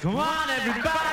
Come on, everybody.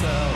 Myself